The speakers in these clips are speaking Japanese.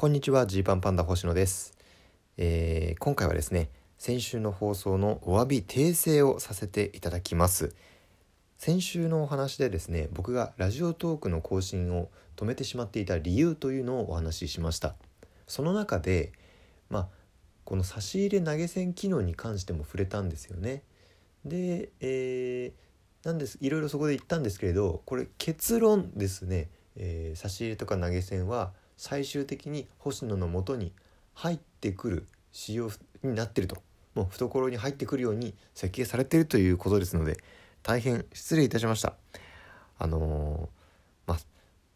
こんにちはジーパンパンダ星野です、えー、今回はですね先週の放送のお詫び訂正をさせていただきます。先週のお話でですね僕がラジオトークの更新を止めてしまっていた理由というのをお話ししました。その中でまあこの差し入れ投げ銭機能に関しても触れたんですよね。で、えー、なんですいろいろそこで言ったんですけれどこれ結論ですね、えー、差し入れとか投げ銭は最終的に星野のもとに入ってくる仕様になってると。もう懐に入ってくるように設計されているということですので大変失礼いたしました。あのー、まあ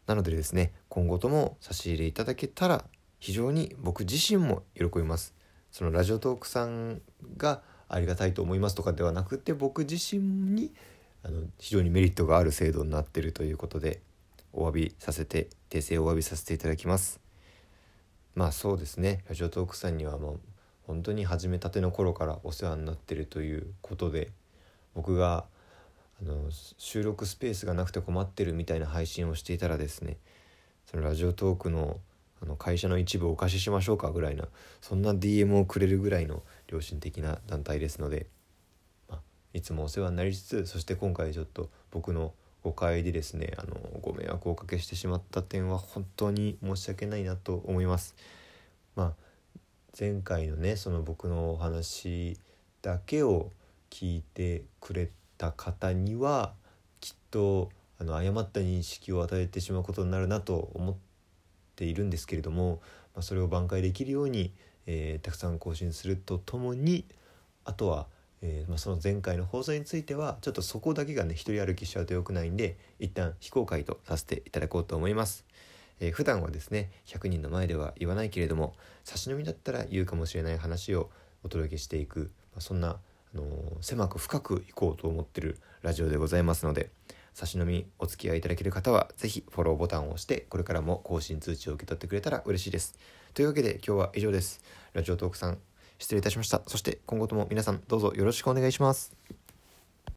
なのでですね今後とも差し入れいただけたら非常に僕自身も喜びます。そのラジオトークさんがありがたいと思いますとかではなくて僕自身にあの非常にメリットがある制度になってるということでお詫びさせて訂正をお詫びさせていただきます。まあそうですね。ラジオトークさんにはもう本当に始めたての頃からお世話になってるということで僕があの収録スペースがなくて困ってるみたいな配信をしていたらですねそのラジオトークのあの会社の一部をお貸ししましょうかぐらいなそんな DM をくれるぐらいの良心的な団体ですので、まあ、いつもお世話になりつつそして今回ちょっと僕の誤解でですねあのご迷惑をおかけしてしまった点は本当に申し訳ないなと思います。まあ、前回のねその僕のお話だけを聞いてくれた方にはきっとあの誤った認識を与えてしまうことになるなと思っているんですけれども、まあ、それを挽回できるように、えー、たくさん更新するとともにあとはえー、まあ、その前回の放送についてはちょっとそこだけがね一人歩きしちゃうと良くないんで一旦非公開とさせていただこうと思います。えー、普段はですね100人の前では言わないけれども差し飲みだったら言うかもしれない話をお届けしていく、まあ、そんな、あのー、狭く深くいこうと思ってるラジオでございますので差し飲みお付き合いいただける方は是非フォローボタンを押してこれからも更新通知を受け取ってくれたら嬉しいです。というわけで今日は以上です。ラジオトークさん失礼いたしました。そして今後とも皆さんどうぞよろしくお願いします。